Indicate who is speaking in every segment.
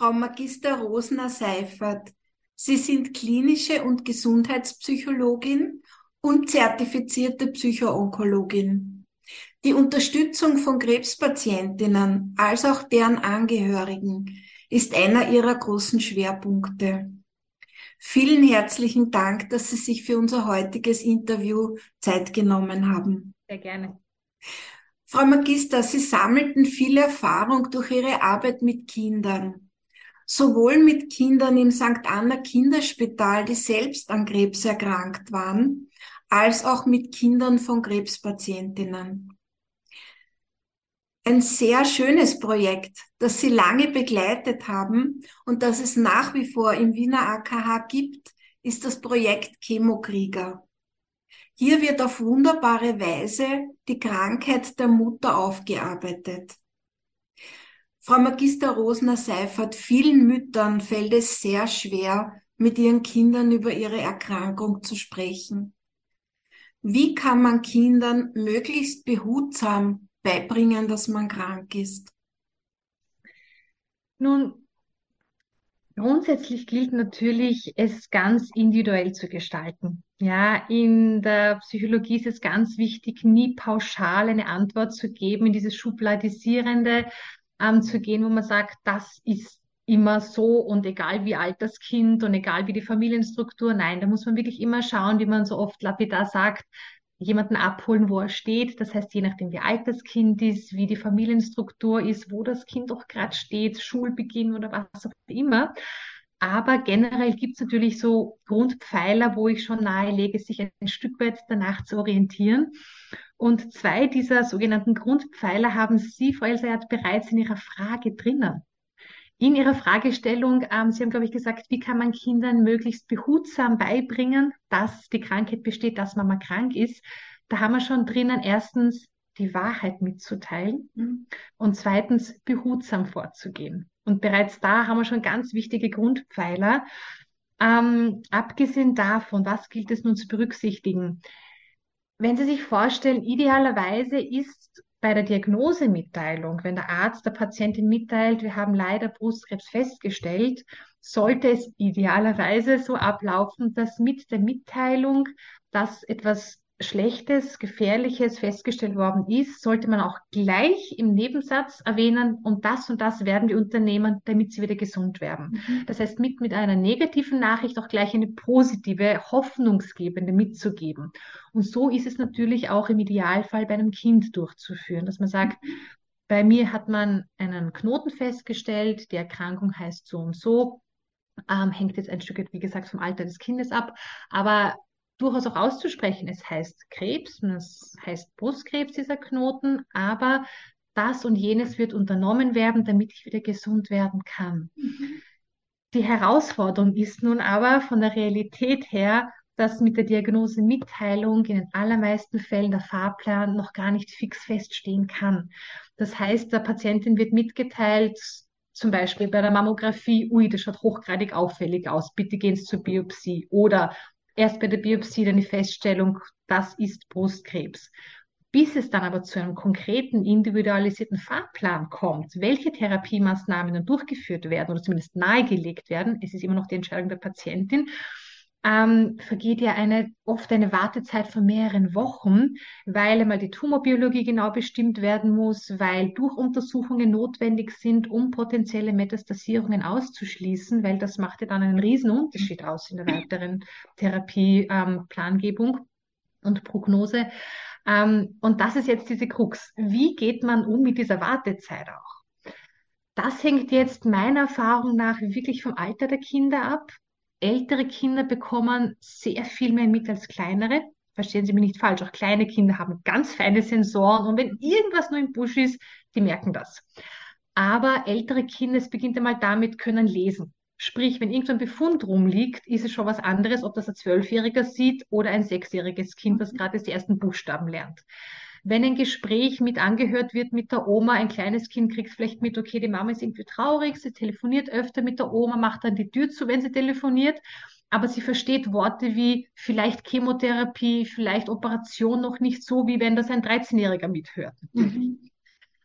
Speaker 1: Frau Magister Rosner Seifert. Sie sind klinische und Gesundheitspsychologin und zertifizierte Psychoonkologin. Die Unterstützung von Krebspatientinnen als auch deren Angehörigen ist einer ihrer großen Schwerpunkte. Vielen herzlichen Dank, dass Sie sich für unser heutiges Interview Zeit genommen haben.
Speaker 2: Sehr gerne.
Speaker 1: Frau Magister, Sie sammelten viel Erfahrung durch Ihre Arbeit mit Kindern. Sowohl mit Kindern im St. Anna Kinderspital, die selbst an Krebs erkrankt waren, als auch mit Kindern von Krebspatientinnen. Ein sehr schönes Projekt, das Sie lange begleitet haben und das es nach wie vor im Wiener AKH gibt, ist das Projekt Chemokrieger. Hier wird auf wunderbare Weise die Krankheit der Mutter aufgearbeitet. Frau Magister Rosner Seifert, vielen Müttern fällt es sehr schwer, mit ihren Kindern über ihre Erkrankung zu sprechen. Wie kann man Kindern möglichst behutsam beibringen, dass man krank ist?
Speaker 2: Nun, grundsätzlich gilt natürlich, es ganz individuell zu gestalten. Ja, in der Psychologie ist es ganz wichtig, nie pauschal eine Antwort zu geben in dieses Schubladisierende ähm, zu gehen, wo man sagt, das ist immer so und egal wie alt das Kind und egal wie die Familienstruktur. Nein, da muss man wirklich immer schauen, wie man so oft lapidar sagt, jemanden abholen, wo er steht. Das heißt, je nachdem, wie alt das Kind ist, wie die Familienstruktur ist, wo das Kind auch gerade steht, Schulbeginn oder was auch immer. Aber generell gibt es natürlich so Grundpfeiler, wo ich schon nahelege, sich ein Stück weit danach zu orientieren. Und zwei dieser sogenannten Grundpfeiler haben Sie, Frau Elsayat, bereits in Ihrer Frage drinnen. In Ihrer Fragestellung, ähm, Sie haben, glaube ich, gesagt, wie kann man Kindern möglichst behutsam beibringen, dass die Krankheit besteht, dass man mal krank ist. Da haben wir schon drinnen erstens die Wahrheit mitzuteilen mhm. und zweitens behutsam vorzugehen. Und bereits da haben wir schon ganz wichtige Grundpfeiler. Ähm, abgesehen davon, was gilt es nun zu berücksichtigen? Wenn Sie sich vorstellen, idealerweise ist bei der Diagnosemitteilung, wenn der Arzt der Patientin mitteilt, wir haben leider Brustkrebs festgestellt, sollte es idealerweise so ablaufen, dass mit der Mitteilung, dass etwas Schlechtes, Gefährliches festgestellt worden ist, sollte man auch gleich im Nebensatz erwähnen, und das und das werden wir unternehmen, damit sie wieder gesund werden. Mhm. Das heißt, mit, mit einer negativen Nachricht auch gleich eine positive, hoffnungsgebende mitzugeben. Und so ist es natürlich auch im Idealfall bei einem Kind durchzuführen, dass man sagt, mhm. bei mir hat man einen Knoten festgestellt, die Erkrankung heißt so und so, ähm, hängt jetzt ein Stück, wie gesagt, vom Alter des Kindes ab, aber durchaus auch auszusprechen. Es heißt Krebs, es heißt Brustkrebs, dieser Knoten, aber das und jenes wird unternommen werden, damit ich wieder gesund werden kann. Mhm. Die Herausforderung ist nun aber von der Realität her, dass mit der Diagnosemitteilung in den allermeisten Fällen der Fahrplan noch gar nicht fix feststehen kann. Das heißt, der Patientin wird mitgeteilt, zum Beispiel bei der Mammographie, ui, das schaut hochgradig auffällig aus, bitte gehen Sie zur Biopsie. Oder erst bei der Biopsie dann die Feststellung, das ist Brustkrebs. Bis es dann aber zu einem konkreten, individualisierten Fahrplan kommt, welche Therapiemaßnahmen dann durchgeführt werden oder zumindest nahegelegt werden, es ist immer noch die Entscheidung der Patientin, ähm, vergeht ja eine, oft eine Wartezeit von mehreren Wochen, weil einmal die Tumorbiologie genau bestimmt werden muss, weil Durchuntersuchungen notwendig sind, um potenzielle Metastasierungen auszuschließen, weil das macht ja dann einen riesen Unterschied aus in der weiteren Therapieplangebung ähm, und Prognose. Ähm, und das ist jetzt diese Krux. Wie geht man um mit dieser Wartezeit auch? Das hängt jetzt meiner Erfahrung nach wirklich vom Alter der Kinder ab ältere Kinder bekommen sehr viel mehr mit als kleinere. Verstehen Sie mich nicht falsch, auch kleine Kinder haben ganz feine Sensoren und wenn irgendwas nur im Busch ist, die merken das. Aber ältere Kinder, es beginnt einmal damit, können lesen. Sprich, wenn irgendein Befund rumliegt, ist es schon was anderes, ob das ein Zwölfjähriger sieht oder ein sechsjähriges Kind, das gerade die ersten Buchstaben lernt. Wenn ein Gespräch mit angehört wird mit der Oma, ein kleines Kind kriegt vielleicht mit, okay, die Mama ist irgendwie traurig, sie telefoniert öfter mit der Oma, macht dann die Tür zu, wenn sie telefoniert, aber sie versteht Worte wie vielleicht Chemotherapie, vielleicht Operation noch nicht so, wie wenn das ein 13-Jähriger mithört. Mhm.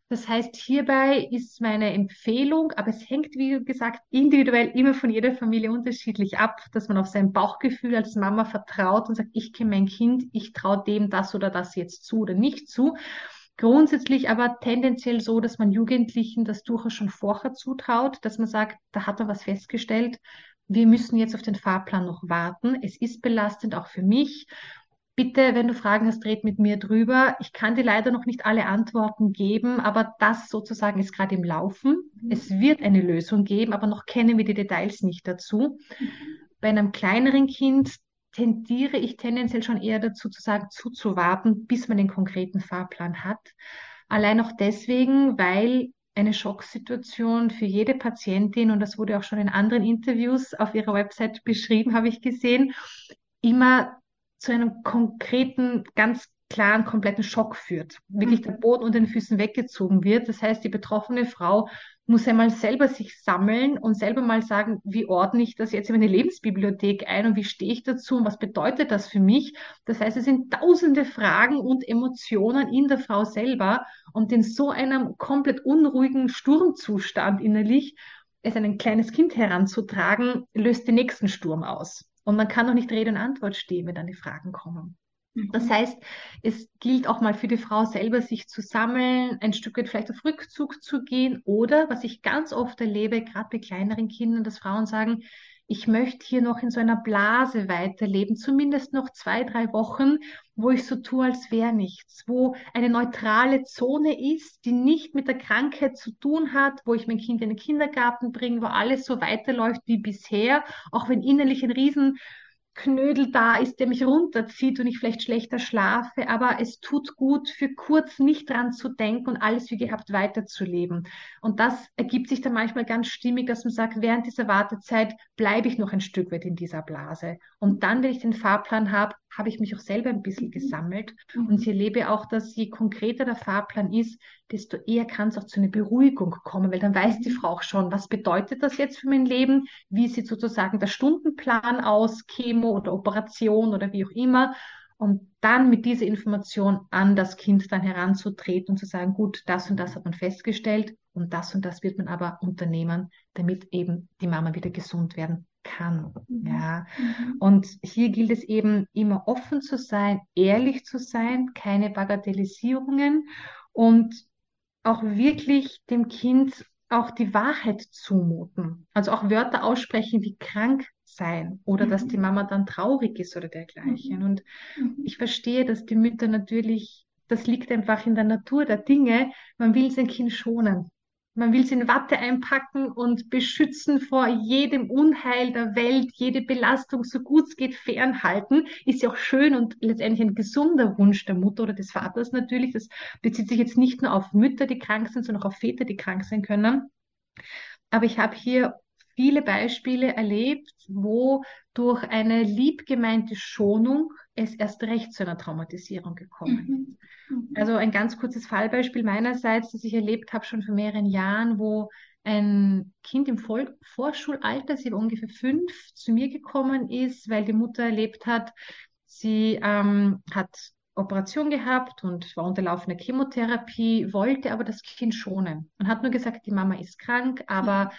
Speaker 2: Das heißt, hierbei ist meine Empfehlung, aber es hängt, wie gesagt, individuell immer von jeder Familie unterschiedlich ab, dass man auf sein Bauchgefühl als Mama vertraut und sagt, ich kenne mein Kind, ich traue dem das oder das jetzt zu oder nicht zu. Grundsätzlich aber tendenziell so, dass man Jugendlichen das durchaus schon vorher zutraut, dass man sagt, da hat er was festgestellt, wir müssen jetzt auf den Fahrplan noch warten. Es ist belastend auch für mich. Bitte, wenn du Fragen hast, red mit mir drüber. Ich kann dir leider noch nicht alle Antworten geben, aber das sozusagen ist gerade im Laufen. Mhm. Es wird eine Lösung geben, aber noch kennen wir die Details nicht dazu. Mhm. Bei einem kleineren Kind tendiere ich tendenziell schon eher dazu zu sagen, zuzuwarten, bis man den konkreten Fahrplan hat. Allein auch deswegen, weil eine Schocksituation für jede Patientin, und das wurde auch schon in anderen Interviews auf ihrer Website beschrieben, habe ich gesehen, immer zu einem konkreten, ganz klaren, kompletten Schock führt. Wirklich der mhm. Boden unter den Füßen weggezogen wird. Das heißt, die betroffene Frau muss einmal selber sich sammeln und selber mal sagen, wie ordne ich das jetzt in meine Lebensbibliothek ein und wie stehe ich dazu und was bedeutet das für mich? Das heißt, es sind tausende Fragen und Emotionen in der Frau selber und in so einem komplett unruhigen Sturmzustand innerlich, es ein kleines Kind heranzutragen, löst den nächsten Sturm aus. Und man kann auch nicht Rede und Antwort stehen, wenn dann die Fragen kommen. Das mhm. heißt, es gilt auch mal für die Frau selber, sich zu sammeln, ein Stück weit vielleicht auf Rückzug zu gehen oder, was ich ganz oft erlebe, gerade bei kleineren Kindern, dass Frauen sagen, ich möchte hier noch in so einer Blase weiterleben, zumindest noch zwei, drei Wochen, wo ich so tue, als wäre nichts, wo eine neutrale Zone ist, die nicht mit der Krankheit zu tun hat, wo ich mein Kind in den Kindergarten bringe, wo alles so weiterläuft wie bisher, auch wenn innerlich ein riesen Knödel da ist, der mich runterzieht und ich vielleicht schlechter schlafe, aber es tut gut, für kurz nicht dran zu denken und alles wie gehabt weiterzuleben. Und das ergibt sich dann manchmal ganz stimmig, dass man sagt, während dieser Wartezeit bleibe ich noch ein Stück weit in dieser Blase. Und dann, wenn ich den Fahrplan habe, habe ich mich auch selber ein bisschen mhm. gesammelt. Mhm. Und ich erlebe auch, dass je konkreter der Fahrplan ist, desto eher kann es auch zu einer Beruhigung kommen, weil dann weiß die mhm. Frau auch schon, was bedeutet das jetzt für mein Leben, wie sieht sozusagen der Stundenplan aus, Chemo oder Operation oder wie auch immer. Und dann mit dieser Information an das Kind dann heranzutreten und zu sagen, gut, das und das hat man festgestellt und das und das wird man aber unternehmen, damit eben die Mama wieder gesund werden kann. Mhm. Ja. Mhm. Und hier gilt es eben immer offen zu sein, ehrlich zu sein, keine Bagatellisierungen und auch wirklich dem Kind auch die Wahrheit zumuten. Also auch Wörter aussprechen wie krank sein oder mhm. dass die Mama dann traurig ist oder dergleichen. Mhm. Und mhm. ich verstehe, dass die Mütter natürlich, das liegt einfach in der Natur der Dinge, man will sein Kind schonen. Man will sie in Watte einpacken und beschützen vor jedem Unheil der Welt, jede Belastung so gut es geht fernhalten. Ist ja auch schön und letztendlich ein gesunder Wunsch der Mutter oder des Vaters natürlich. Das bezieht sich jetzt nicht nur auf Mütter, die krank sind, sondern auch auf Väter, die krank sein können. Aber ich habe hier viele Beispiele erlebt, wo durch eine liebgemeinte Schonung es erst recht zu einer Traumatisierung gekommen ist. Mhm. mhm. Also ein ganz kurzes Fallbeispiel meinerseits, das ich erlebt habe schon vor mehreren Jahren, wo ein Kind im Voll Vorschulalter, sie war ungefähr fünf, zu mir gekommen ist, weil die Mutter erlebt hat, sie ähm, hat Operation gehabt und war unter laufender Chemotherapie, wollte aber das Kind schonen und hat nur gesagt, die Mama ist krank, aber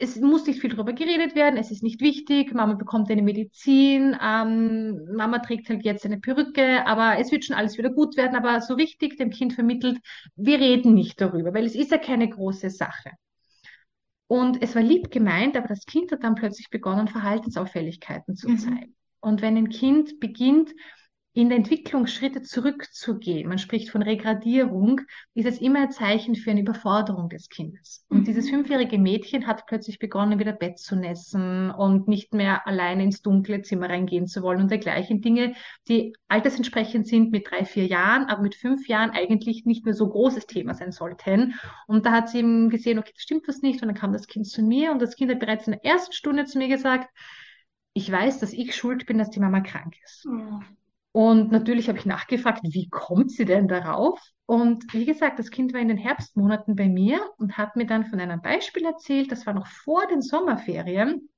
Speaker 2: es muss nicht viel darüber geredet werden, es ist nicht wichtig, Mama bekommt eine Medizin, ähm, Mama trägt halt jetzt eine Perücke, aber es wird schon alles wieder gut werden, aber so richtig dem Kind vermittelt, wir reden nicht darüber, weil es ist ja keine große Sache. Und es war lieb gemeint, aber das Kind hat dann plötzlich begonnen, Verhaltensauffälligkeiten zu mhm. zeigen. Und wenn ein Kind beginnt, in der Entwicklung Schritte zurückzugehen, man spricht von Regradierung, ist es immer ein Zeichen für eine Überforderung des Kindes. Und mhm. dieses fünfjährige Mädchen hat plötzlich begonnen, wieder Bett zu nässen und nicht mehr alleine ins dunkle Zimmer reingehen zu wollen und dergleichen Dinge, die altersentsprechend sind mit drei, vier Jahren, aber mit fünf Jahren eigentlich nicht mehr so großes Thema sein sollten. Und da hat sie eben gesehen, okay, das stimmt was nicht. Und dann kam das Kind zu mir und das Kind hat bereits in der ersten Stunde zu mir gesagt, ich weiß, dass ich schuld bin, dass die Mama krank ist. Mhm. Und natürlich habe ich nachgefragt, wie kommt sie denn darauf? Und wie gesagt, das Kind war in den Herbstmonaten bei mir und hat mir dann von einem Beispiel erzählt, das war noch vor den Sommerferien.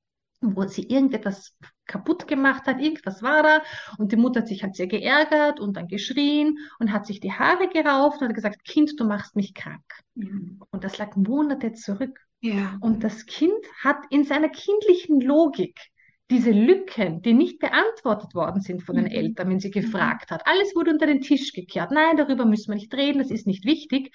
Speaker 2: wo sie irgendetwas kaputt gemacht hat, irgendwas war da und die Mutter hat sich halt sehr geärgert und dann geschrien und hat sich die Haare gerauft und hat gesagt, Kind, du machst mich krank. Mhm. Und das lag Monate zurück. Ja. Und das Kind hat in seiner kindlichen Logik diese Lücken, die nicht beantwortet worden sind von den mhm. Eltern, wenn sie mhm. gefragt hat, alles wurde unter den Tisch gekehrt. Nein, darüber müssen wir nicht reden, das ist nicht wichtig.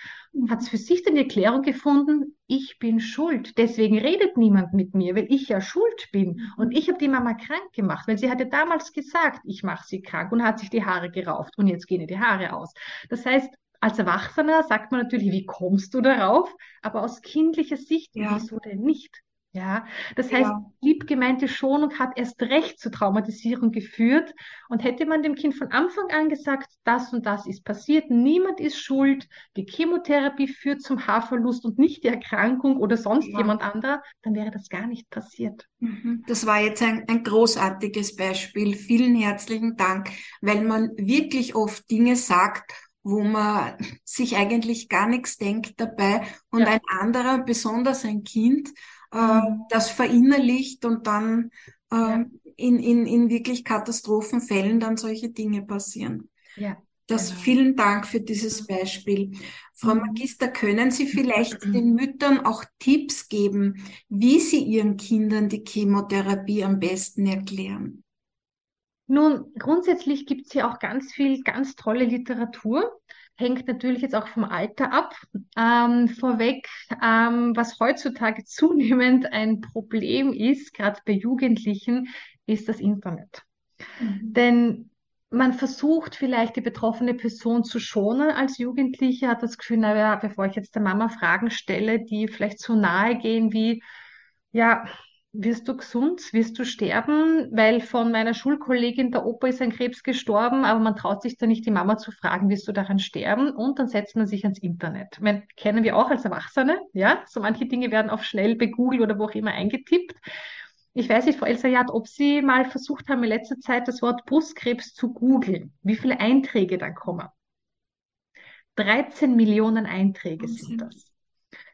Speaker 2: Hat es für sich dann die Erklärung gefunden, ich bin schuld. Deswegen redet niemand mit mir, weil ich ja schuld bin. Und ich habe die Mama krank gemacht, weil sie hatte damals gesagt, ich mache sie krank und hat sich die Haare gerauft und jetzt gehen ihr die Haare aus. Das heißt, als Erwachsener sagt man natürlich, wie kommst du darauf? Aber aus kindlicher Sicht, ja. wieso denn nicht? Ja, das heißt, ja. liebgemeinte Schonung hat erst recht zur Traumatisierung geführt. Und hätte man dem Kind von Anfang an gesagt, das und das ist passiert, niemand ist schuld, die Chemotherapie führt zum Haarverlust und nicht die Erkrankung oder sonst ja. jemand anderer, dann wäre das gar nicht passiert.
Speaker 1: Mhm. Das war jetzt ein, ein großartiges Beispiel. Vielen herzlichen Dank, weil man wirklich oft Dinge sagt, wo man sich eigentlich gar nichts denkt dabei und ja. ein anderer, besonders ein Kind, äh, mhm. das verinnerlicht und dann äh, ja. in, in, in wirklich Katastrophenfällen dann solche Dinge passieren. Ja. Das genau. vielen Dank für dieses Beispiel. Frau mhm. Magister, können Sie vielleicht mhm. den Müttern auch Tipps geben, wie sie ihren Kindern die Chemotherapie am besten erklären?
Speaker 2: Nun, grundsätzlich gibt es hier auch ganz viel, ganz tolle Literatur hängt natürlich jetzt auch vom Alter ab. Ähm, vorweg, ähm, was heutzutage zunehmend ein Problem ist, gerade bei Jugendlichen, ist das Internet. Mhm. Denn man versucht vielleicht die betroffene Person zu schonen als Jugendliche, hat das Gefühl, naja, bevor ich jetzt der Mama Fragen stelle, die vielleicht so nahe gehen wie, ja, wirst du gesund? Wirst du sterben? Weil von meiner Schulkollegin der Opa ist ein Krebs gestorben, aber man traut sich da nicht, die Mama zu fragen, wirst du daran sterben? Und dann setzt man sich ans Internet. Man, kennen wir auch als Erwachsene, ja? So manche Dinge werden auch schnell bei Google oder wo auch immer eingetippt. Ich weiß nicht, Frau Elsayat, ob Sie mal versucht haben, in letzter Zeit das Wort Brustkrebs zu googeln, wie viele Einträge dann kommen. 13 Millionen Einträge sind das.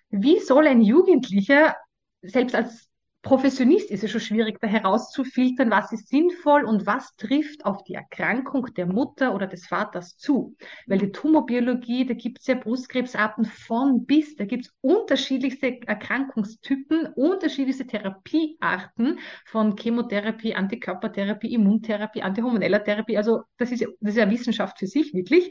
Speaker 2: Wie soll ein Jugendlicher, selbst als Professionist ist es schon schwierig, da herauszufiltern, was ist sinnvoll und was trifft auf die Erkrankung der Mutter oder des Vaters zu. Weil die Tumorbiologie, da gibt es ja Brustkrebsarten von bis, da gibt es unterschiedlichste Erkrankungstypen, unterschiedlichste Therapiearten von Chemotherapie, Antikörpertherapie, Immuntherapie, antihormoneller Therapie. Also das ist das ist ja Wissenschaft für sich wirklich.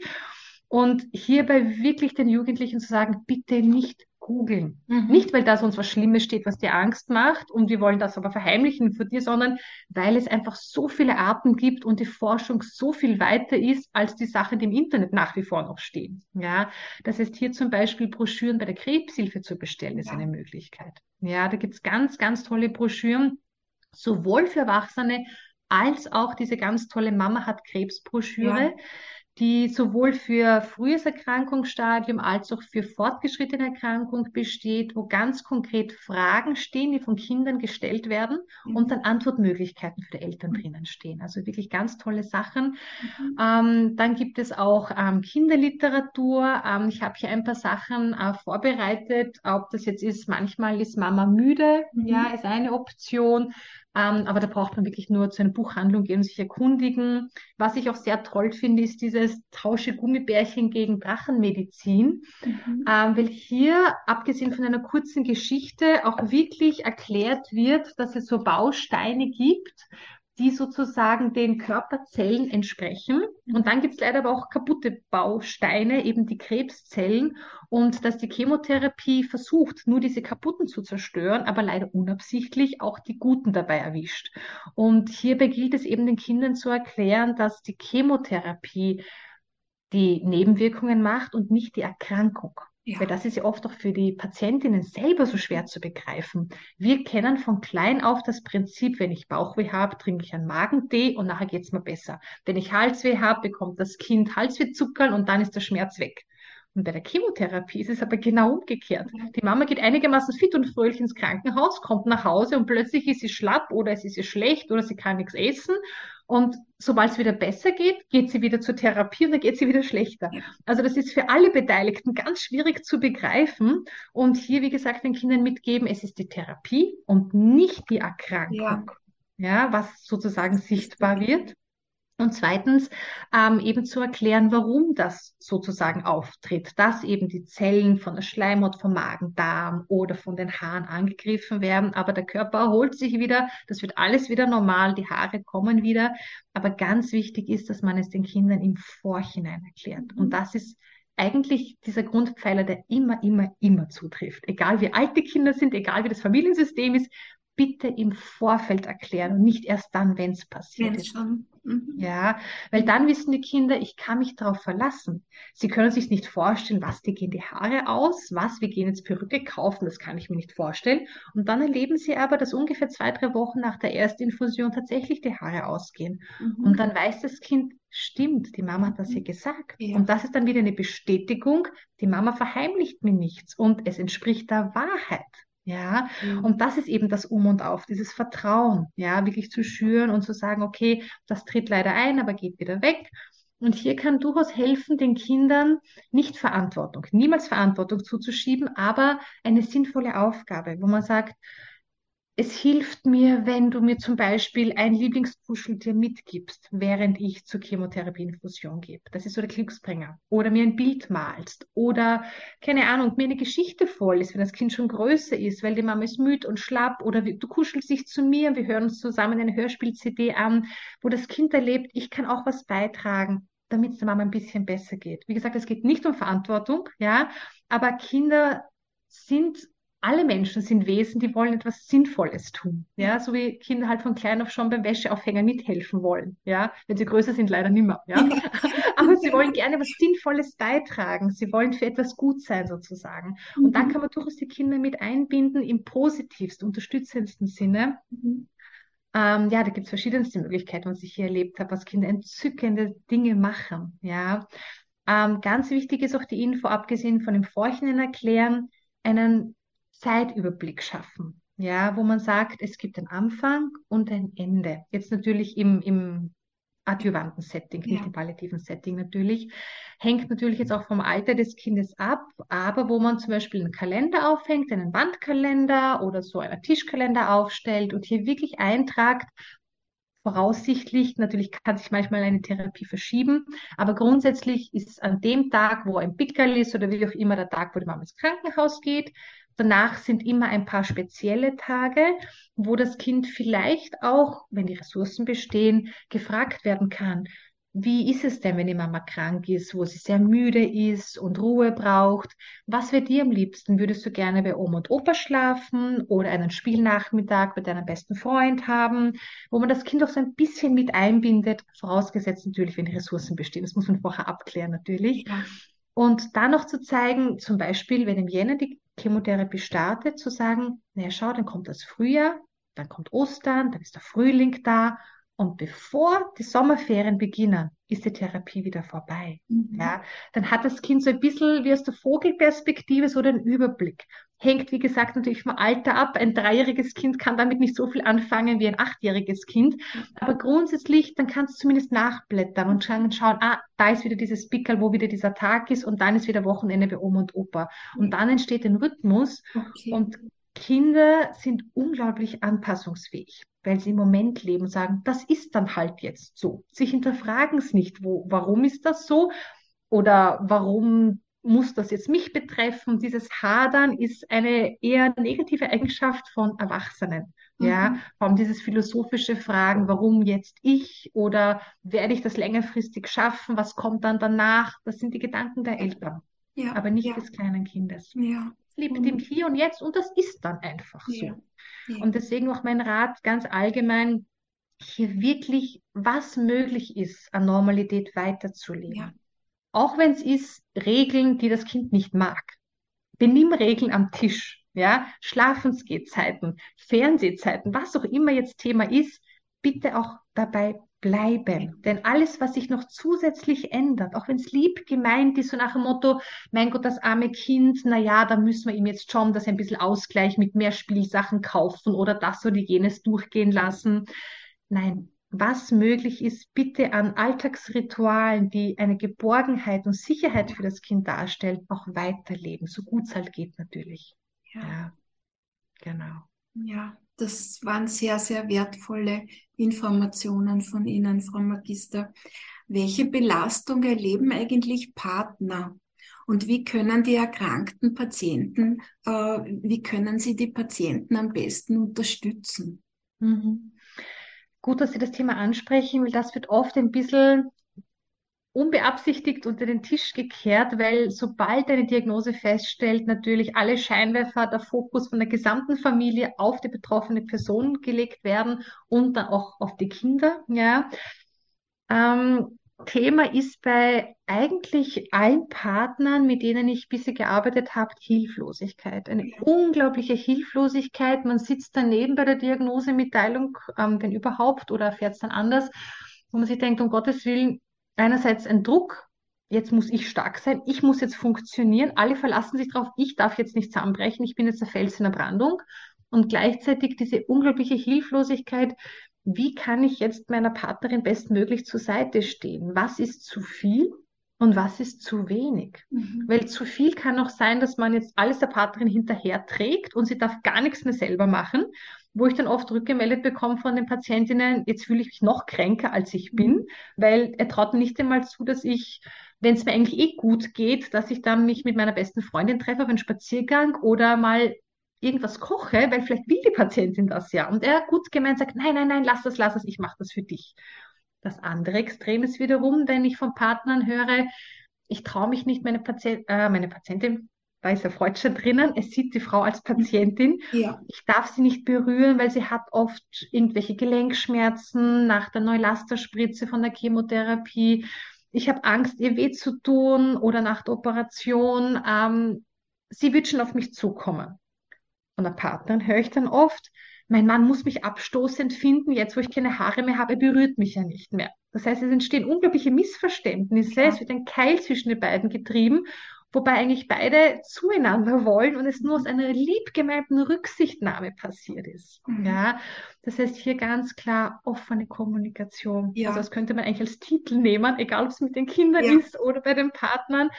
Speaker 2: Und hierbei wirklich den Jugendlichen zu sagen, bitte nicht googeln. Mhm. Nicht, weil da sonst was Schlimmes steht, was dir Angst macht und wir wollen das aber verheimlichen vor dir, sondern weil es einfach so viele Arten gibt und die Forschung so viel weiter ist als die Sachen, die im Internet nach wie vor noch stehen. Ja, das heißt hier zum Beispiel Broschüren bei der Krebshilfe zu bestellen, ist ja. eine Möglichkeit. Ja, da gibt es ganz, ganz tolle Broschüren, sowohl für Erwachsene als auch diese ganz tolle Mama hat Krebsbroschüre. Ja die sowohl für frühes Erkrankungsstadium als auch für fortgeschrittene Erkrankung besteht, wo ganz konkret Fragen stehen, die von Kindern gestellt werden mhm. und dann Antwortmöglichkeiten für die Eltern mhm. drinnen stehen. Also wirklich ganz tolle Sachen. Mhm. Ähm, dann gibt es auch ähm, Kinderliteratur. Ähm, ich habe hier ein paar Sachen äh, vorbereitet, ob das jetzt ist, manchmal ist Mama müde, mhm. ja, ist eine Option. Ähm, aber da braucht man wirklich nur zu einer Buchhandlung gehen und sich erkundigen. Was ich auch sehr toll finde, ist dieses Tausche Gummibärchen gegen Drachenmedizin, mhm. ähm, weil hier, abgesehen von einer kurzen Geschichte, auch wirklich erklärt wird, dass es so Bausteine gibt, die sozusagen den Körperzellen entsprechen. Mhm. Und dann gibt es leider aber auch kaputte Bausteine, eben die Krebszellen. Und dass die Chemotherapie versucht, nur diese kaputten zu zerstören, aber leider unabsichtlich auch die guten dabei erwischt. Und hierbei gilt es eben den Kindern zu erklären, dass die Chemotherapie die Nebenwirkungen macht und nicht die Erkrankung. Ja. Weil das ist ja oft auch für die Patientinnen selber so schwer zu begreifen. Wir kennen von klein auf das Prinzip, wenn ich Bauchweh habe, trinke ich einen Magentee und nachher geht's mir besser. Wenn ich Halsweh habe, bekommt das Kind Halswehzuckern und dann ist der Schmerz weg. Und bei der Chemotherapie ist es aber genau umgekehrt. Die Mama geht einigermaßen fit und fröhlich ins Krankenhaus, kommt nach Hause und plötzlich ist sie schlapp oder es ist ihr schlecht oder sie kann nichts essen Und sobald es wieder besser geht, geht sie wieder zur Therapie und dann geht sie wieder schlechter. Also das ist für alle Beteiligten ganz schwierig zu begreifen. Und hier, wie gesagt, den Kindern mitgeben, es ist die Therapie und nicht die Erkrankung. Ja, ja was sozusagen sichtbar wird. Und zweitens ähm, eben zu erklären, warum das sozusagen auftritt, dass eben die Zellen von der Schleimhaut, vom Magen-Darm oder von den Haaren angegriffen werden, aber der Körper erholt sich wieder, das wird alles wieder normal, die Haare kommen wieder. Aber ganz wichtig ist, dass man es den Kindern im Vorhinein erklärt. Und mhm. das ist eigentlich dieser Grundpfeiler, der immer, immer, immer zutrifft. Egal wie alt die Kinder sind, egal wie das Familiensystem ist, bitte im Vorfeld erklären und nicht erst dann, wenn es passiert ist. Schon. Mhm. Ja, weil dann wissen die Kinder, ich kann mich darauf verlassen. Sie können sich nicht vorstellen, was, die gehen die Haare aus, was, wir gehen jetzt Perücke kaufen, das kann ich mir nicht vorstellen. Und dann erleben sie aber, dass ungefähr zwei, drei Wochen nach der ersten Infusion tatsächlich die Haare ausgehen. Mhm. Und dann weiß das Kind, stimmt, die Mama hat das hier gesagt. Ja. Und das ist dann wieder eine Bestätigung, die Mama verheimlicht mir nichts und es entspricht der Wahrheit. Ja, mhm. und das ist eben das Um und Auf, dieses Vertrauen, ja, wirklich zu schüren und zu sagen, okay, das tritt leider ein, aber geht wieder weg. Und hier kann durchaus helfen, den Kindern nicht Verantwortung, niemals Verantwortung zuzuschieben, aber eine sinnvolle Aufgabe, wo man sagt, es hilft mir, wenn du mir zum Beispiel ein Lieblingskuscheltier mitgibst, während ich zur Chemotherapieinfusion gebe. Das ist so der Glücksbringer. Oder mir ein Bild malst. Oder, keine Ahnung, mir eine Geschichte voll ist, wenn das Kind schon größer ist, weil die Mama ist müde und schlapp. Oder du kuschelst dich zu mir, und wir hören uns zusammen eine Hörspiel-CD an, wo das Kind erlebt, ich kann auch was beitragen damit es der Mama ein bisschen besser geht. Wie gesagt, es geht nicht um Verantwortung, ja, aber Kinder sind alle Menschen sind Wesen, die wollen etwas Sinnvolles tun. Ja, so wie Kinder halt von klein auf schon beim Wäscheaufhänger mithelfen wollen. Ja, wenn sie größer sind, leider nicht mehr. Ja, aber sie wollen gerne etwas Sinnvolles beitragen. Sie wollen für etwas gut sein sozusagen. Und mhm. da kann man durchaus die Kinder mit einbinden im positivsten, unterstützendsten Sinne. Mhm. Ähm, ja, da gibt es verschiedenste Möglichkeiten, was ich hier erlebt habe, was Kinder entzückende Dinge machen. Ja, ähm, ganz wichtig ist auch die Info, abgesehen von dem Vorhinein erklären, einen Zeitüberblick schaffen. Ja, wo man sagt, es gibt einen Anfang und ein Ende. Jetzt natürlich im, im adjuvanten Setting, nicht ja. im palliativen Setting natürlich. Hängt natürlich jetzt auch vom Alter des Kindes ab, aber wo man zum Beispiel einen Kalender aufhängt, einen Wandkalender oder so einen Tischkalender aufstellt und hier wirklich eintragt, voraussichtlich, natürlich kann sich manchmal eine Therapie verschieben, aber grundsätzlich ist es an dem Tag, wo ein Pickel ist oder wie auch immer der Tag, wo die Mama ins Krankenhaus geht, Danach sind immer ein paar spezielle Tage, wo das Kind vielleicht auch, wenn die Ressourcen bestehen, gefragt werden kann, wie ist es denn, wenn die Mama krank ist, wo sie sehr müde ist und Ruhe braucht? Was wäre dir am liebsten? Würdest du gerne bei Oma und Opa schlafen oder einen Spielnachmittag mit deinem besten Freund haben, wo man das Kind auch so ein bisschen mit einbindet, vorausgesetzt natürlich, wenn die Ressourcen bestehen. Das muss man vorher abklären natürlich. Ja. Und dann noch zu zeigen, zum Beispiel, wenn im Jänner die Chemotherapie startet, zu sagen, naja, schau, dann kommt das Frühjahr, dann kommt Ostern, dann ist der Frühling da und bevor die Sommerferien beginnen, ist die Therapie wieder vorbei. Mhm. Ja, dann hat das Kind so ein bisschen wie aus der Vogelperspektive so den Überblick. Hängt, wie gesagt, natürlich vom Alter ab. Ein dreijähriges Kind kann damit nicht so viel anfangen wie ein achtjähriges Kind. Aber grundsätzlich, dann kannst du zumindest nachblättern und schauen, schauen, ah, da ist wieder dieses Pickel, wo wieder dieser Tag ist und dann ist wieder Wochenende bei Oma und Opa. Und dann entsteht ein Rhythmus okay. und Kinder sind unglaublich anpassungsfähig, weil sie im Moment leben und sagen, das ist dann halt jetzt so. Sie hinterfragen es nicht, wo, warum ist das so oder warum muss das jetzt mich betreffen? Dieses Hadern ist eine eher negative Eigenschaft von Erwachsenen. Mhm. Ja, vor allem dieses philosophische Fragen, warum jetzt ich oder werde ich das längerfristig schaffen? Was kommt dann danach? Das sind die Gedanken der Eltern, ja, aber nicht ja. des kleinen Kindes. Ja lebt mhm. im Hier und Jetzt und das ist dann einfach so. Ja. Ja. Und deswegen auch mein Rat ganz allgemein, hier wirklich, was möglich ist, an Normalität weiterzuleben. Ja. Auch wenn es ist, Regeln, die das Kind nicht mag. Benimmregeln am Tisch, ja, Schlafensgehzeiten, Fernsehzeiten, was auch immer jetzt Thema ist, bitte auch dabei bleiben. Denn alles, was sich noch zusätzlich ändert, auch wenn es lieb gemeint ist, so nach dem Motto, mein Gott, das arme Kind, na ja, da müssen wir ihm jetzt schon das ein bisschen Ausgleich mit mehr Spielsachen kaufen oder das oder jenes durchgehen lassen. Nein, was möglich ist, bitte an Alltagsritualen, die eine Geborgenheit und Sicherheit für das Kind darstellen, auch weiterleben, so gut es halt geht natürlich. Ja. ja, genau.
Speaker 1: Ja, das waren sehr, sehr wertvolle Informationen von Ihnen, Frau Magister. Welche Belastung erleben eigentlich Partner? Und wie können die erkrankten Patienten, äh, wie können sie die Patienten am besten unterstützen?
Speaker 2: Mhm gut, dass Sie das Thema ansprechen, weil das wird oft ein bisschen unbeabsichtigt unter den Tisch gekehrt, weil sobald eine Diagnose feststellt, natürlich alle Scheinwerfer, der Fokus von der gesamten Familie auf die betroffene Person gelegt werden und dann auch auf die Kinder. Ja. Ähm, Thema ist bei eigentlich allen Partnern, mit denen ich bisher gearbeitet habe, Hilflosigkeit. Eine unglaubliche Hilflosigkeit. Man sitzt daneben bei der Diagnosemitteilung, ähm, wenn überhaupt, oder erfährt es dann anders, wo man sich denkt, um Gottes Willen, einerseits ein Druck, jetzt muss ich stark sein, ich muss jetzt funktionieren, alle verlassen sich darauf, ich darf jetzt nicht zusammenbrechen, ich bin jetzt der Fels in der Brandung. Und gleichzeitig diese unglaubliche Hilflosigkeit, wie kann ich jetzt meiner Partnerin bestmöglich zur Seite stehen? Was ist zu viel und was ist zu wenig? Mhm. Weil zu viel kann auch sein, dass man jetzt alles der Partnerin hinterher trägt und sie darf gar nichts mehr selber machen, wo ich dann oft rückgemeldet bekomme von den Patientinnen, jetzt fühle ich mich noch kränker, als ich bin, mhm. weil er traut mir nicht einmal zu, dass ich wenn es mir eigentlich eh gut geht, dass ich dann mich mit meiner besten Freundin treffe auf einen Spaziergang oder mal irgendwas koche, weil vielleicht will die Patientin das ja. Und er gut gemeint sagt, nein, nein, nein, lass das, lass das, ich mache das für dich. Das andere Extrem ist wiederum, wenn ich von Partnern höre, ich traue mich nicht, meine, Patient, äh, meine Patientin, da ist der Freud schon drinnen, es sieht die Frau als Patientin. Ja. Ich darf sie nicht berühren, weil sie hat oft irgendwelche Gelenkschmerzen nach der Neulasterspritze von der Chemotherapie. Ich habe Angst, ihr weh zu tun oder nach der Operation. Ähm, sie wird schon auf mich zukommen von der Partnerin höre ich dann oft, mein Mann muss mich abstoßend finden, jetzt wo ich keine Haare mehr habe, er berührt mich ja nicht mehr. Das heißt, es entstehen unglaubliche Missverständnisse, ja. es wird ein Keil zwischen den beiden getrieben, wobei eigentlich beide zueinander wollen und es nur aus einer liebgemeinten Rücksichtnahme passiert ist. Mhm. Ja, das heißt hier ganz klar offene Kommunikation. Ja. Also das könnte man eigentlich als Titel nehmen, egal ob es mit den Kindern ja. ist oder bei den Partnern,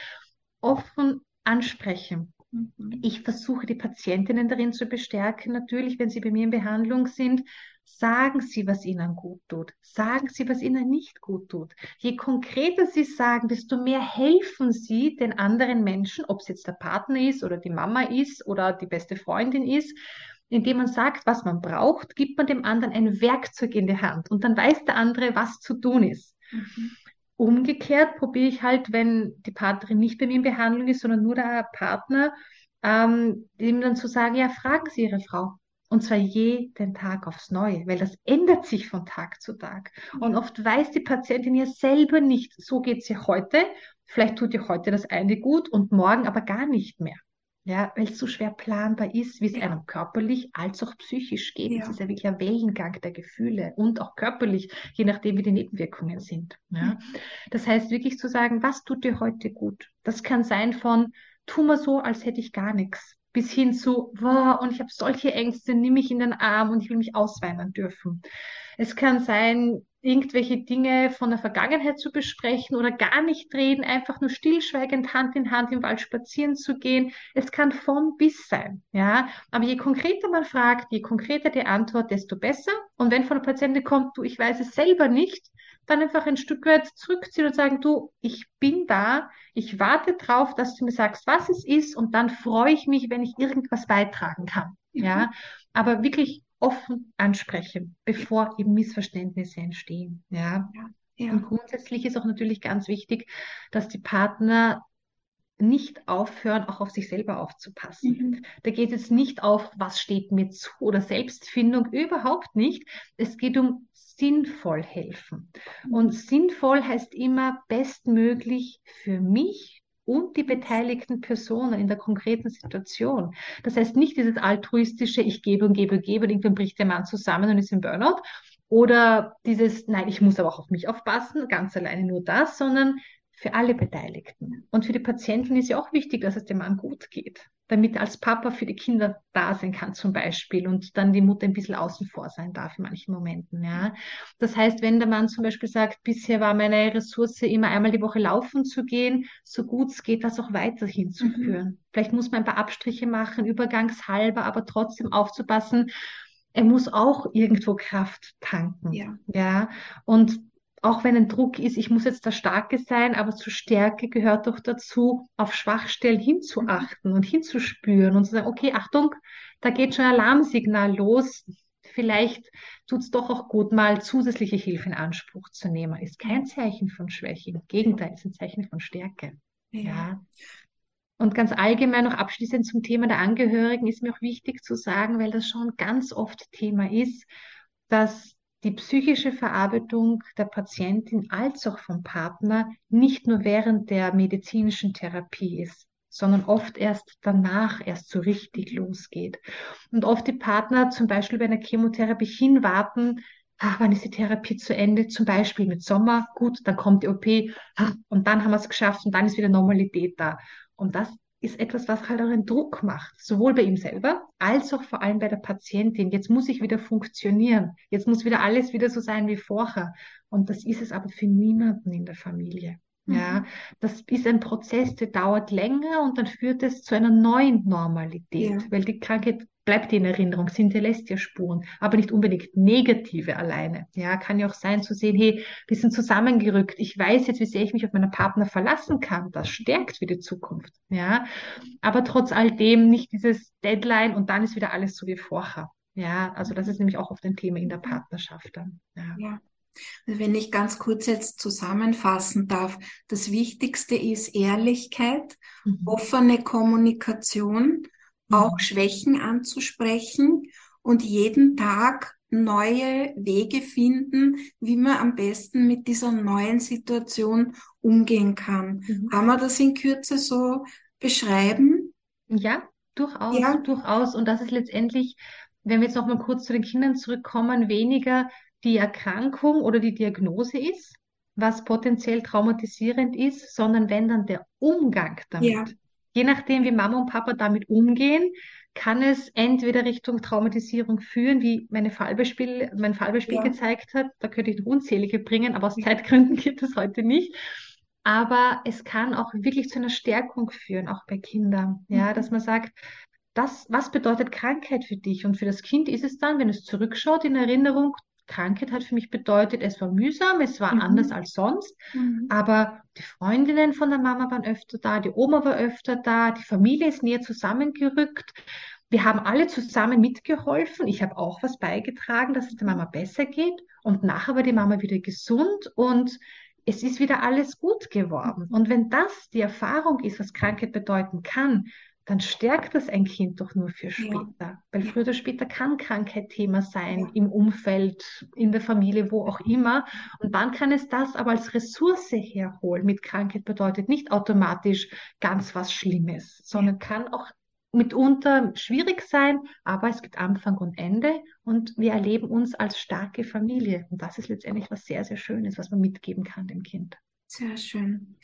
Speaker 2: offen ansprechen. Mhm. Ich versuche die Patientinnen darin zu bestärken, natürlich, wenn sie bei mir in Behandlung sind, sagen Sie, was Ihnen gut tut. Sagen Sie, was Ihnen nicht gut tut. Je konkreter Sie sagen, desto mehr helfen Sie den anderen Menschen, ob es jetzt der Partner ist oder die Mama ist oder die beste Freundin ist. Indem man sagt, was man braucht, gibt man dem anderen ein Werkzeug in die Hand und dann weiß der andere, was zu tun ist. Mhm. Umgekehrt probiere ich halt, wenn die Partnerin nicht bei mir in Behandlung ist, sondern nur der Partner, ähm, ihm dann zu sagen, ja, fragen Sie Ihre Frau. Und zwar jeden Tag aufs Neue, weil das ändert sich von Tag zu Tag. Und oft weiß die Patientin ja selber nicht, so geht es ihr heute. Vielleicht tut ihr heute das eine gut und morgen aber gar nicht mehr. Ja, weil es so schwer planbar ist, wie es ja. einem körperlich als auch psychisch geht. Es ist ja wirklich ein Wellengang der Gefühle und auch körperlich, je nachdem, wie die Nebenwirkungen sind. Ja. Mhm. Das heißt, wirklich zu sagen, was tut dir heute gut? Das kann sein von, tu mal so, als hätte ich gar nichts, bis hin zu, wow, und ich habe solche Ängste, nimm mich in den Arm und ich will mich ausweinen dürfen. Es kann sein, irgendwelche Dinge von der Vergangenheit zu besprechen oder gar nicht reden, einfach nur stillschweigend Hand in Hand im Wald spazieren zu gehen. Es kann von bis sein, ja. Aber je konkreter man fragt, je konkreter die Antwort, desto besser. Und wenn von der Patientin kommt, du, ich weiß es selber nicht, dann einfach ein Stück weit zurückziehen und sagen, du, ich bin da, ich warte drauf, dass du mir sagst, was es ist und dann freue ich mich, wenn ich irgendwas beitragen kann, ja. Mhm. Aber wirklich offen ansprechen, bevor eben Missverständnisse entstehen. Ja. ja, ja. Und grundsätzlich ist auch natürlich ganz wichtig, dass die Partner nicht aufhören, auch auf sich selber aufzupassen. Mhm. Da geht es nicht auf, was steht mir zu oder Selbstfindung, überhaupt nicht. Es geht um sinnvoll helfen. Mhm. Und sinnvoll heißt immer bestmöglich für mich, und die beteiligten Personen in der konkreten Situation. Das heißt nicht dieses altruistische, ich gebe und gebe und gebe und irgendwann bricht der Mann zusammen und ist im Burnout. Oder dieses, nein, ich muss aber auch auf mich aufpassen, ganz alleine nur das, sondern für alle Beteiligten. Und für die Patienten ist ja auch wichtig, dass es dem Mann gut geht. damit er als Papa für die Kinder da sein kann zum Beispiel und dann die Mutter ein bisschen außen vor sein darf in manchen Momenten. Ja. Das heißt, wenn der Mann zum Beispiel sagt, bisher war meine Ressource immer einmal die Woche laufen zu gehen, so gut es geht, das auch weiterhin zu
Speaker 1: Mhm.
Speaker 2: führen. Vielleicht muss man ein paar Abstriche machen, übergangshalber, aber trotzdem aufzupassen, er muss auch irgendwo Kraft tanken.
Speaker 1: Ja.
Speaker 2: Ja. Und auch wenn ein Druck ist, ich muss jetzt der Starke sein, aber zur Stärke gehört doch dazu, auf Schwachstellen hinzuachten und hinzuspüren und zu sagen, okay, Achtung, da geht schon ein Alarmsignal los. Vielleicht tut es doch auch gut, mal zusätzliche Hilfe in Anspruch zu nehmen. Ist kein Zeichen von Schwäche. Im Gegenteil, ist ein Zeichen von Stärke.
Speaker 1: Ja.
Speaker 2: Ja. Und ganz allgemein noch abschließend zum Thema der Angehörigen ist mir auch wichtig zu sagen, weil das schon ganz oft Thema ist, dass die psychische Verarbeitung der Patientin als auch vom Partner nicht nur während der medizinischen Therapie ist, sondern oft erst danach erst so richtig losgeht. Und oft die Partner zum Beispiel bei einer Chemotherapie hinwarten, ah, wann ist die Therapie zu Ende? Zum Beispiel mit Sommer, gut, dann kommt die OP ah, und dann haben wir es geschafft und dann ist wieder Normalität da. Und das ist etwas, was halt auch einen Druck macht, sowohl bei ihm selber als auch vor allem bei der Patientin. Jetzt muss ich wieder funktionieren. Jetzt muss wieder alles wieder so sein wie vorher. Und das ist es aber für niemanden in der Familie. Ja,
Speaker 1: Mhm.
Speaker 2: das ist ein Prozess, der dauert länger und dann führt es zu einer neuen Normalität,
Speaker 1: Ja.
Speaker 2: weil die Krankheit bleibt in Erinnerung, hinterlässt ja Spuren, aber nicht unbedingt negative alleine. Ja, kann ja auch sein zu sehen, hey, wir sind zusammengerückt. Ich weiß jetzt, wie sehr ich mich auf meinen Partner verlassen kann. Das stärkt für die Zukunft. Ja, aber trotz all dem nicht dieses Deadline und dann ist wieder alles so wie vorher. Ja, also das ist nämlich auch oft ein Thema in der Partnerschaft dann. Ja.
Speaker 1: Ja. Wenn ich ganz kurz jetzt zusammenfassen darf, das Wichtigste ist Ehrlichkeit,
Speaker 2: Mhm.
Speaker 1: offene Kommunikation, auch
Speaker 2: Mhm.
Speaker 1: Schwächen anzusprechen und jeden Tag neue Wege finden, wie man am besten mit dieser neuen Situation umgehen kann.
Speaker 2: Mhm.
Speaker 1: Kann man das in Kürze so beschreiben?
Speaker 2: Ja, durchaus,
Speaker 1: Ja,
Speaker 2: durchaus. Und das ist letztendlich, wenn wir jetzt noch mal kurz zu den Kindern zurückkommen, weniger die Erkrankung oder die Diagnose ist, was potenziell traumatisierend ist, sondern wenn dann der Umgang
Speaker 1: ja,
Speaker 2: damit. Je nachdem, wie Mama und Papa damit umgehen, kann es entweder Richtung Traumatisierung führen, wie meine Fallbeispiel, mein Fallbeispiel
Speaker 1: ja,
Speaker 2: gezeigt hat. Da könnte ich noch unzählige bringen, aber aus Zeitgründen geht es heute nicht. Aber es kann auch wirklich zu einer Stärkung führen, auch bei Kindern. Ja, dass man sagt, das, was bedeutet Krankheit für dich? Und für das Kind ist es dann, wenn es zurückschaut in Erinnerung, Krankheit hat für mich bedeutet, es war mühsam, es war
Speaker 1: Mhm.
Speaker 2: anders als sonst,
Speaker 1: Mhm.
Speaker 2: aber die Freundinnen von der Mama waren öfter da, die Oma war öfter da, die Familie ist näher zusammengerückt. Wir haben alle zusammen mitgeholfen. Ich habe auch was beigetragen, dass es der Mama besser geht. Und nachher war die Mama wieder gesund und es ist wieder alles gut geworden. Und wenn das die Erfahrung ist, was Krankheit bedeuten kann, dann stärkt das ein Kind doch nur für
Speaker 1: Ja,
Speaker 2: später. Weil
Speaker 1: ja,
Speaker 2: früher oder später kann Krankheit Thema sein, im Umfeld, in der Familie, wo auch immer. Und dann kann es das aber als Ressource herholen. Mit Krankheit bedeutet nicht automatisch ganz was Schlimmes, sondern kann auch mitunter schwierig sein, aber es gibt Anfang und Ende und wir erleben uns als starke Familie. Und das ist letztendlich was sehr, sehr Schönes, was man mitgeben kann dem Kind.
Speaker 1: sehr schön.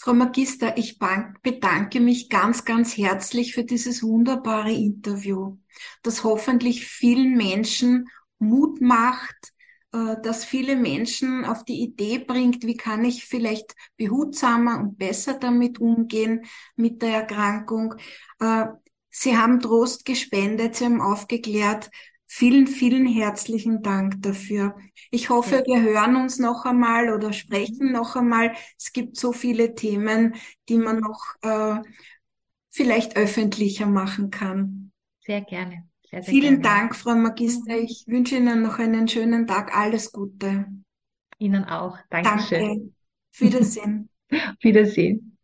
Speaker 1: Frau Magister, ich bedanke mich ganz, ganz herzlich für dieses wunderbare Interview, das hoffentlich vielen Menschen Mut macht, äh, das viele Menschen auf die Idee bringt, wie kann ich vielleicht behutsamer und besser damit umgehen mit der Erkrankung. Äh, Sie haben Trost gespendet, Sie haben aufgeklärt. Vielen, vielen herzlichen Dank dafür. Ich hoffe, wir hören uns noch einmal oder sprechen noch einmal. Es gibt so viele Themen, die man noch äh, vielleicht öffentlicher machen kann.
Speaker 2: Sehr gerne. Sehr, sehr
Speaker 1: Vielen
Speaker 2: gerne.
Speaker 1: Dank, Frau Magister.
Speaker 2: Mhm.
Speaker 1: Ich wünsche Ihnen noch einen schönen Tag. Alles Gute.
Speaker 2: Ihnen auch. Dankeschön.
Speaker 1: Danke. Auf Wiedersehen.
Speaker 2: Wiedersehen.